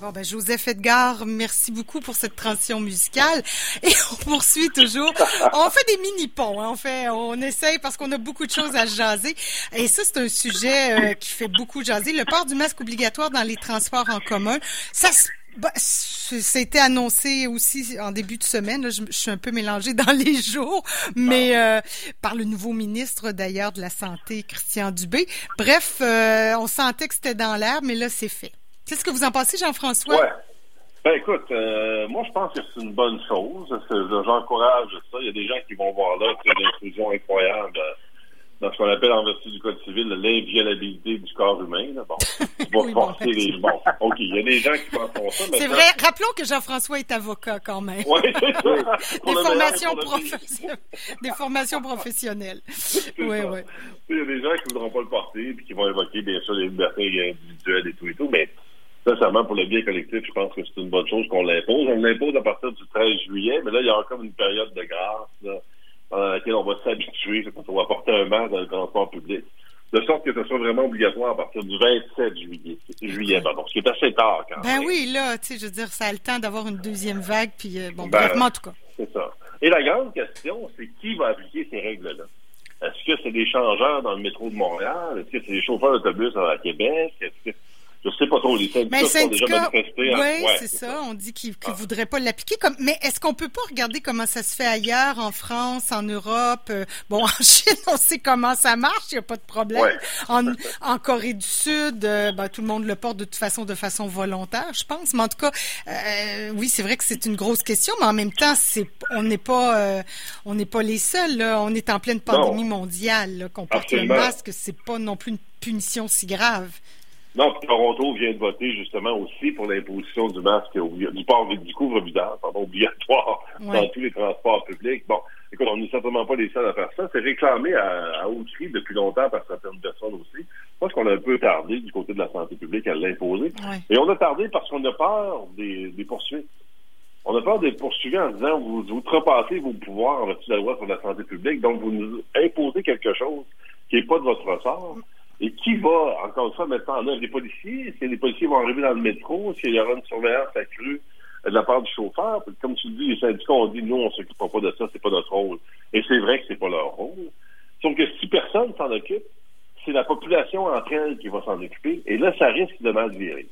Bon, ben, Joseph Edgar, merci beaucoup pour cette transition musicale. Et on poursuit toujours. On fait des mini-ponts, hein. on fait, on essaye parce qu'on a beaucoup de choses à jaser. Et ça, c'est un sujet euh, qui fait beaucoup jaser. Le port du masque obligatoire dans les transports en commun. Ça bah, c'était annoncé aussi en début de semaine. je, suis un peu mélangée dans les jours, mais euh, par le nouveau ministre d'ailleurs de la Santé, Christian Dubé. Bref, euh, on sentait que c'était dans l'air, mais là, c'est fait. Qu'est-ce que vous en pensez, Jean-François? Ouais. Ben écoute, euh, moi je pense que c'est une bonne chose. J'encourage ça. Il y a des gens qui vont voir là une intrusion incroyable euh, dans ce qu'on appelle en vertu du Code civil l'inviolabilité du corps humain. Bon, tu vas forcer les. Bon, OK, il y a des gens qui pensent ça. C'est vrai. Rappelons que Jean-François est avocat quand même. Oui, c'est ça. des, formations professionnelles. des formations professionnelles. Oui, oui. Il y a des gens qui ne voudront pas le porter et qui vont évoquer, bien sûr, les libertés individuelles et tout et tout, mais Sincèrement, pour le bien collectif, je pense que c'est une bonne chose qu'on l'impose. On l'impose à partir du 13 juillet, mais là, il y a encore une période de grâce là, pendant laquelle on va s'habituer, on va porter un masque dans le transport public. De sorte que ce soit vraiment obligatoire à partir du 27 juillet. Juillet, pardon, ce qui est assez tard quand ben même. Ben oui, là, tu sais, je veux dire, ça a le temps d'avoir une deuxième vague, puis euh, bon, ben, en tout cas. C'est ça. Et la grande question, c'est qui va appliquer ces règles-là? Est-ce que c'est des changeurs dans le métro de Montréal? Est-ce que c'est des chauffeurs d'autobus à Québec? Est-ce que je sais pas trop, les syndicats, mais sont déjà manifestés. Oui, ouais, c'est ça. On dit qu'ils ne ah. voudraient pas l'appliquer. Comme... Mais est-ce qu'on peut pas regarder comment ça se fait ailleurs, en France, en Europe? Euh, bon, en Chine, on sait comment ça marche, il n'y a pas de problème. En, en, Corée du Sud, euh, ben, tout le monde le porte de toute façon, de façon volontaire, je pense. Mais en tout cas, euh, oui, c'est vrai que c'est une grosse question, mais en même temps, c'est on n'est pas on n'est pas les seuls. Là. On est en pleine pandémie mondiale. Qu'on porte le masque, c'est pas non plus une punition si grave. Non, Toronto vient de voter justement aussi pour l'imposition du masque, du port du couvre-visage, pardon, obligatoire dans tous les transports publics. Bon, écoute, on n'est certainement pas les seuls à faire ça. C'est réclamé à, à haut cri depuis longtemps par certaines personnes aussi. Je pense qu'on a un peu tardé du côté de la santé publique à l'imposer. Et on a tardé parce qu'on a peur des, poursuites. On a peur des poursuivis en disant vous, vous trepassez vos pouvoirs en vertu de la loi sur la santé publique, donc vous nous imposez quelque chose qui n'est pas de votre ressort. Et qui va, encore une fois, mettre en œuvre les policiers? Est-ce que les policiers vont arriver dans le métro? Est-ce qu'il y aura une surveillance accrue de la part du chauffeur? Comme tu le dis, les syndicats ont dit, nous, on ne s'occupe pas de ça, c'est pas notre rôle. Et c'est vrai que c'est pas leur rôle. Sauf que si personne s'en occupe, c'est la population entre elles qui va s'en occuper. Et là, ça risque de mal virer.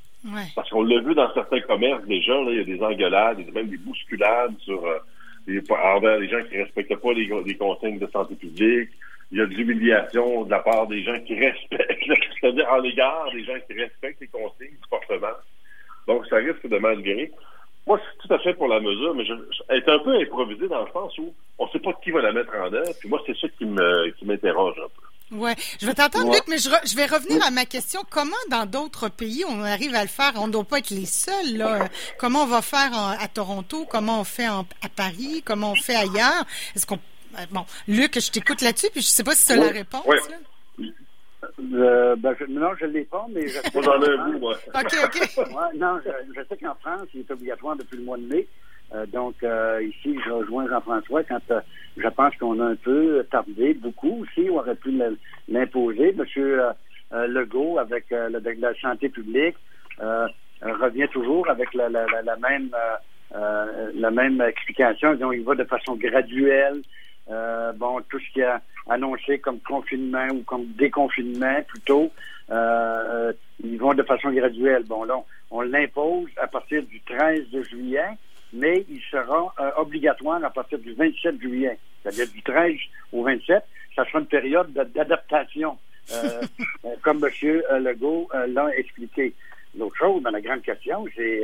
Parce qu'on l'a vu dans certains commerces déjà, là, il y a des engueulades, il y a même des bousculades sur euh, les, envers les gens qui ne respectent pas les, les consignes de santé publique il y a de l'humiliation de la part des gens qui respectent, c'est-à-dire en égard des gens qui respectent les consignes du portement. Donc, ça risque de mal guérir. Moi, c'est tout à fait pour la mesure, mais je, elle est un peu improvisée dans le sens où on ne sait pas qui va la mettre en œuvre. Puis moi, c'est ça qui m'interroge un peu. Ouais, je vais t'entendre, Luc, mais je, je, vais revenir à ma question. Comment, dans d'autres pays, on arrive à le faire? On ne doit pas être les seuls. Là. Comment on va faire à Toronto? Comment on fait à Paris? Comment on fait ailleurs? Est-ce qu'on bon, Luc, je t'écoute là-dessus, puis je ne sais pas si tu as la réponse. Oui. Euh, ben, non, je ne l'ai pas, mais je un bout, moi. OK, OK. non, je, sais qu'en France, il est obligatoire depuis le mois de mai. Euh, donc, ici, je rejoins Jean-François quand je pense qu'on a un peu tardé, beaucoup aussi, on aurait pu l'imposer. Monsieur Legault, avec la santé publique, revient toujours avec la, la, la même la même explication. Donc, il va de façon graduelle. Euh, bon, tout ce qui a annoncé comme confinement ou comme déconfinement plutôt, euh, euh, ils vont de façon graduelle. Bon, là, on, l'impose à partir du 13 juillet, mais il sera obligatoire à partir du 27 juillet. C'est-à-dire du 13 au 27, ça sera une période d'adaptation, comme M. Legault l'a expliqué. L'autre chose, dans la grande question, c'est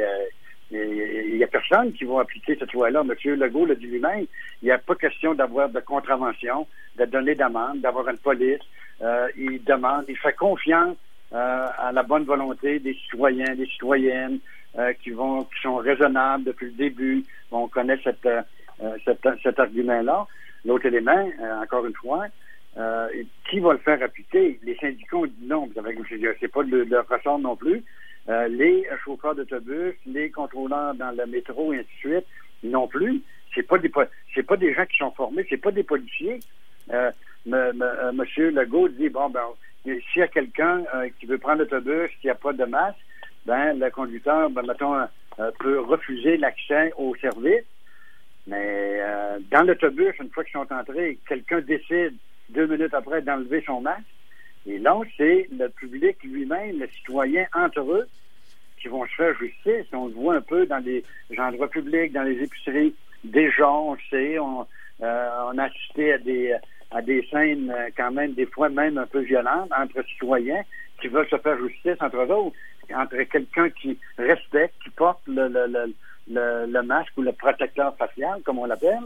il n'y a personne qui va appliquer cette loi-là. M. Legault l'a dit lui-même. Il n'y a pas question d'avoir de contravention, de donner d'amende, d'avoir une police. Euh, il demande, il fait confiance euh, à la bonne volonté des citoyens, des citoyennes euh, qui vont, qui sont raisonnables depuis le début. On connaît cette, cet argument-là. L'autre élément, encore une fois, qui va le faire appliquer? Les syndicats ont dit non. C'est pas leur ressort non plus. Euh, les chauffeurs d'autobus, les contrôleurs dans le métro, et ainsi de suite, non plus. C'est pas des c'est pas des gens qui sont formés, c'est pas des policiers. Euh, euh Monsieur Legault dit bon ben s'il y a quelqu'un euh, qui veut prendre l'autobus, qui n'a pas de masque, ben, le conducteur, ben, mettons, peut refuser l'accès au service. Mais dans l'autobus, une fois qu'ils sont entrés, quelqu'un décide deux minutes après d'enlever son masque. Et là, c'est le public lui-même, le citoyen entre eux, qui vont se faire justice. On le voit un peu dans les endroits publics, dans les épiceries. Déjà, on sait, on, euh, on a assisté à des à des scènes euh, quand même des fois même un peu violentes entre citoyens qui veulent se faire justice entre eux entre quelqu'un qui respecte, qui porte le, le, le, le, masque ou le protecteur facial, comme on l'appelle,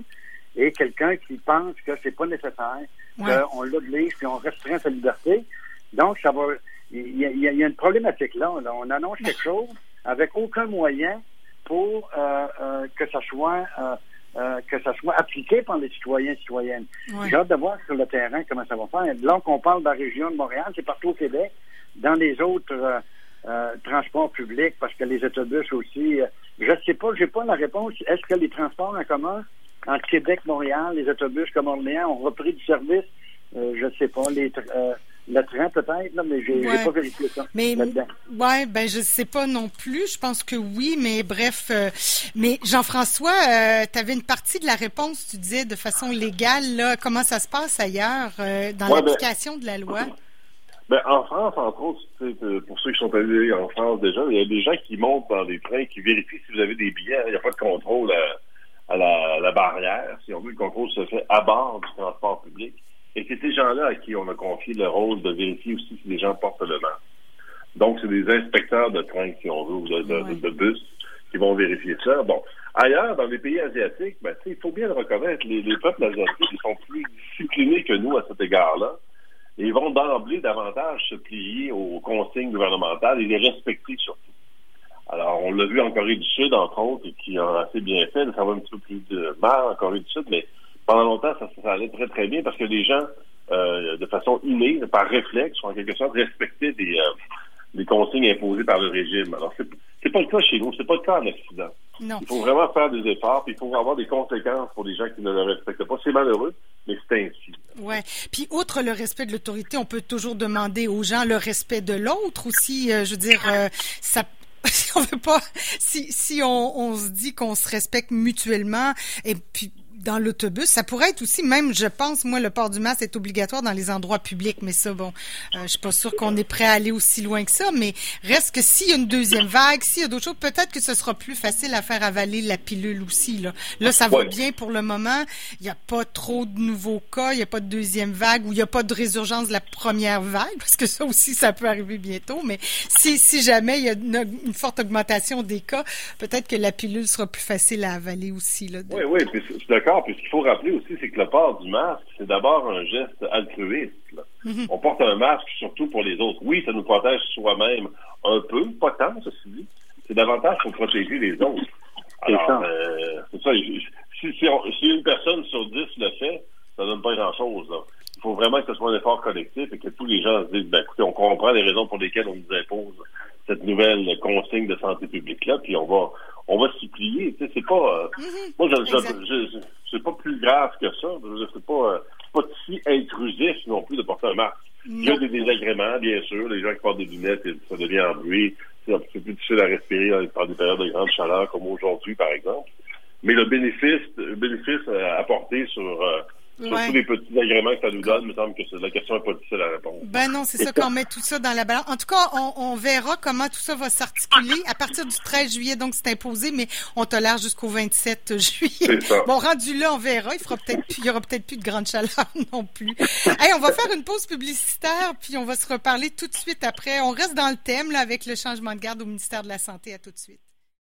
et quelqu'un qui pense que c'est pas nécessaire, qu'on l'oblige et on restreint sa liberté. Donc, ça va. Il y, a, il y a une problématique là, On annonce quelque chose avec aucun moyen pour euh, euh, que ça soit euh, euh, que ça soit appliqué par les citoyens et citoyennes. J'ai hâte de voir sur le terrain comment ça va faire. Là qu'on parle de la région de Montréal, c'est partout au Québec, dans les autres euh, euh, transports publics, parce que les autobus aussi. je ne sais pas, j'ai pas la réponse. Est-ce que les transports en commun entre Québec, Montréal, les autobus comme Orléans ont repris du service? je ne sais pas. Les le train peut-être, mais j'ai pas vérifié ça. Mais ouais, ben je sais pas non plus. Je pense que oui, mais bref. Euh, mais Jean-François, euh, tu avais une partie de la réponse. Tu disais de façon légale là, comment ça se passe ailleurs euh, dans ben, l'application de la loi? Ben, en France, entre autres, pour ceux qui sont allés en France déjà, il y a des gens qui montent dans des trains qui vérifient si vous avez des billets. Il n'y a pas de contrôle à, la, la, barrière. Si on veut, le contrôle se fait à bord du transport public. Et c'est ces gens-là à qui on a confié le rôle de vérifier aussi si les gens portent le masque. Donc, c'est des inspecteurs de train, si on veut, ou de, bus, qui vont vérifier ça. Bon, ailleurs, dans les pays asiatiques, ben, il faut bien le reconnaître, les, peuples asiatiques, ils sont plus disciplinés que nous à cet égard-là. Et ils vont d'emblée davantage se plier aux consignes gouvernementales et les respecter surtout. Alors, on l'a vu en Corée du Sud, entre autres, et qui a assez bien fait. Ça va un petit peu plus de mal en Corée du Sud, mais pendant longtemps, ça, ça allait très, très bien parce que les gens, euh, de façon innée, par réflexe, ont en quelque sorte respecté des, euh, consignes imposées par le régime. Alors, c'est, c'est pas le cas chez nous, c'est pas le cas en Occident. Non. Il faut vraiment faire des efforts, puis il faut avoir des conséquences pour les gens qui ne le respectent pas. C'est malheureux, mais c'est ainsi. Ouais. Puis outre le respect de l'autorité, on peut toujours demander aux gens le respect de l'autre aussi. Euh, je veux dire, ça, si on veut pas, si si on, on se dit qu'on se respecte mutuellement, et puis dans l'autobus. Ça pourrait être aussi, même, je pense, moi, le port du masque est obligatoire dans les endroits publics, mais ça, bon, euh, je suis pas sûre qu'on est prêt à aller aussi loin que ça, mais reste que s'il y a une deuxième vague, s'il y a d'autres choses, peut-être que ce sera plus facile à faire avaler la pilule aussi. Là, là ça va bien pour le moment. Il n'y a pas trop de nouveaux cas, il n'y a pas de deuxième vague ou il n'y a pas de résurgence de la première vague, parce que ça aussi, ça peut arriver bientôt, mais si, si jamais il y a une, forte augmentation des cas, peut-être que la pilule sera plus facile à avaler aussi. Là, Oui, oui, puis je suis d'accord puis ce qu'il faut rappeler aussi, c'est que le port du masque, c'est d'abord un geste altruiste. Mhm. On porte un masque surtout pour les autres. Oui, ça nous protège soi-même un peu, pas tant, ceci dit. C'est davantage pour protéger les autres. Alors, euh, c'est ça. Si, si, une personne sur dix le fait, ça donne pas grand-chose. Il faut vraiment que ce soit un effort collectif et que tous les gens se disent, ben, écoutez, on comprend les raisons pour lesquelles on nous impose cette nouvelle consigne de santé publique-là, puis on va on va s'y plier. Tu sais, c'est pas. Euh, mhm. moi, je, je, c'est pas plus grave que ça. C'est pas, euh, pas si intrusif non plus de porter un masque. Il y a des désagréments, bien sûr. Les gens qui portent des lunettes, ça devient en bruit. C'est plus difficile à respirer euh, par des périodes de grande chaleur comme aujourd'hui, par exemple. Mais le bénéfice, le bénéfice apporté sur sur tous les petits agréments que ça nous donne, il me semble que la question n'est pas difficile à répondre. Ben non, c'est ça qu'on met tout ça dans la balance. En tout cas, on, on verra comment tout ça va s'articuler à partir du 13 juillet, donc c'est imposé, mais on tolère jusqu'au 27 juillet. Ça. Bon, rendu là, on verra. Il fera peut-être il y aura peut-être plus de grande chaleur non plus. hey, on va faire une pause publicitaire, puis on va se reparler tout de suite après. On reste dans le thème là avec le changement de garde au ministère de la Santé. À tout de suite.